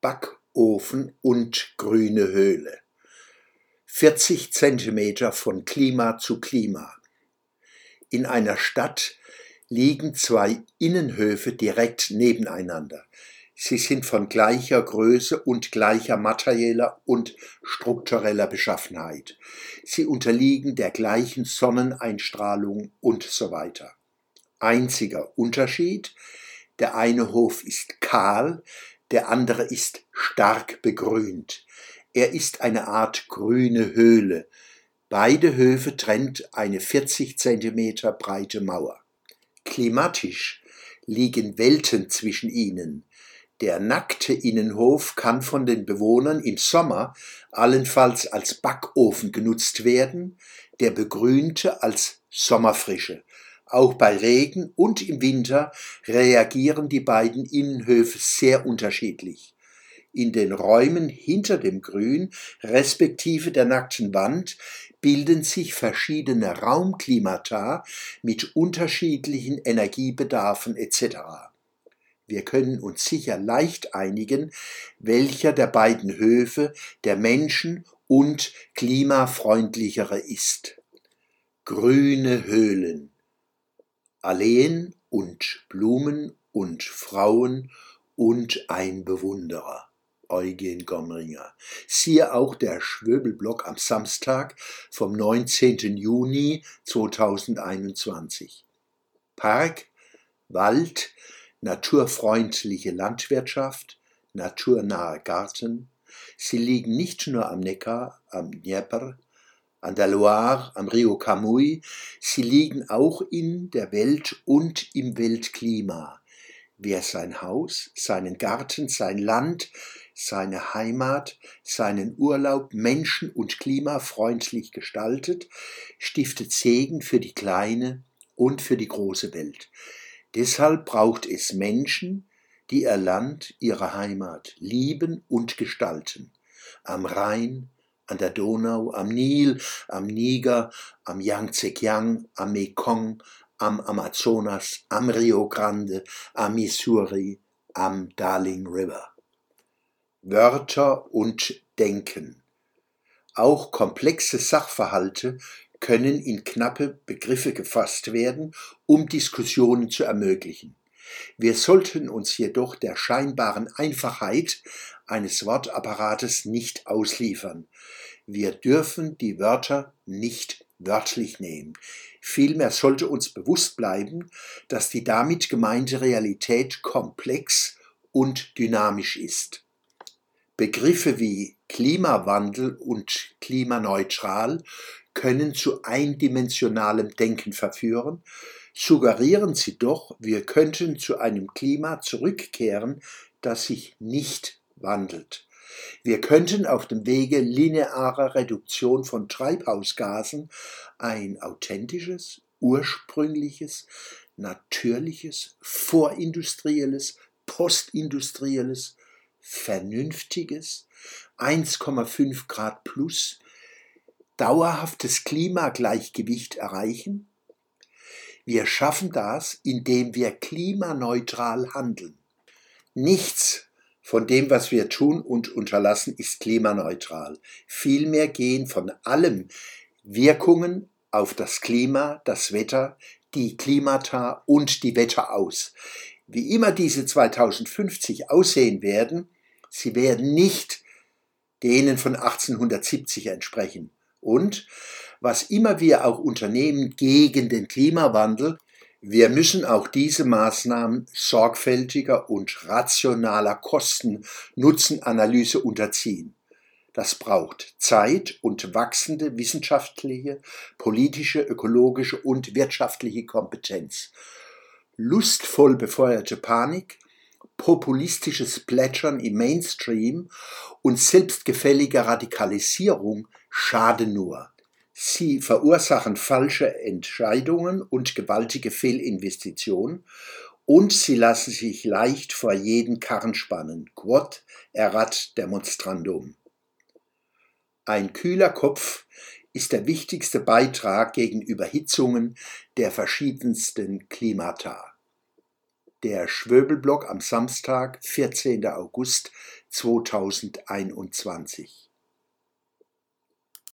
Backofen und grüne Höhle. 40 Zentimeter von Klima zu Klima. In einer Stadt liegen zwei Innenhöfe direkt nebeneinander. Sie sind von gleicher Größe und gleicher materieller und struktureller Beschaffenheit. Sie unterliegen der gleichen Sonneneinstrahlung und so weiter. Einziger Unterschied, der eine Hof ist kahl, der andere ist stark begrünt. Er ist eine Art grüne Höhle. Beide Höfe trennt eine 40 Zentimeter breite Mauer. Klimatisch liegen Welten zwischen ihnen. Der nackte Innenhof kann von den Bewohnern im Sommer allenfalls als Backofen genutzt werden, der begrünte als Sommerfrische. Auch bei Regen und im Winter reagieren die beiden Innenhöfe sehr unterschiedlich. In den Räumen hinter dem Grün respektive der nackten Wand bilden sich verschiedene Raumklimata mit unterschiedlichen Energiebedarfen etc. Wir können uns sicher leicht einigen, welcher der beiden Höfe der Menschen und klimafreundlichere ist. Grüne Höhlen, Alleen und Blumen und Frauen und ein Bewunderer. Eugen Gomringer. Siehe auch der Schwöbelblock am Samstag vom 19. Juni 2021. Park, Wald, naturfreundliche Landwirtschaft, naturnahe Garten. Sie liegen nicht nur am Neckar, am Dnieper, an der Loire, am Rio Camui, sie liegen auch in der Welt und im Weltklima. Wer sein Haus, seinen Garten, sein Land, seine Heimat, seinen Urlaub menschen- und klimafreundlich gestaltet, stiftet Segen für die kleine und für die große Welt. Deshalb braucht es Menschen, die ihr Land, ihre Heimat lieben und gestalten. Am Rhein, an der Donau, am Nil, am Niger, am Yangtze-Kiang, am Mekong, am Amazonas, am Rio Grande, am Missouri, am Darling River. Wörter und Denken. Auch komplexe Sachverhalte können in knappe Begriffe gefasst werden, um Diskussionen zu ermöglichen. Wir sollten uns jedoch der scheinbaren Einfachheit eines Wortapparates nicht ausliefern. Wir dürfen die Wörter nicht wörtlich nehmen. Vielmehr sollte uns bewusst bleiben, dass die damit gemeinte Realität komplex und dynamisch ist. Begriffe wie Klimawandel und klimaneutral können zu eindimensionalem Denken verführen, suggerieren sie doch, wir könnten zu einem Klima zurückkehren, das sich nicht wandelt. Wir könnten auf dem Wege linearer Reduktion von Treibhausgasen ein authentisches, ursprüngliches, natürliches, vorindustrielles, postindustrielles, vernünftiges, 1,5 Grad plus, dauerhaftes Klimagleichgewicht erreichen? Wir schaffen das, indem wir klimaneutral handeln. Nichts von dem, was wir tun und unterlassen, ist klimaneutral. Vielmehr gehen von allem Wirkungen auf das Klima, das Wetter, die Klimata und die Wetter aus. Wie immer diese 2050 aussehen werden, Sie werden nicht denen von 1870 entsprechen. Und was immer wir auch unternehmen gegen den Klimawandel, wir müssen auch diese Maßnahmen sorgfältiger und rationaler Kosten-Nutzen-Analyse unterziehen. Das braucht Zeit und wachsende wissenschaftliche, politische, ökologische und wirtschaftliche Kompetenz. Lustvoll befeuerte Panik populistisches Plätschern im Mainstream und selbstgefällige Radikalisierung schaden nur. Sie verursachen falsche Entscheidungen und gewaltige Fehlinvestitionen und sie lassen sich leicht vor jeden Karren spannen. Quod erat demonstrandum. Ein kühler Kopf ist der wichtigste Beitrag gegen Überhitzungen der verschiedensten Klimata. Der Schwöbelblock am Samstag, 14. August 2021.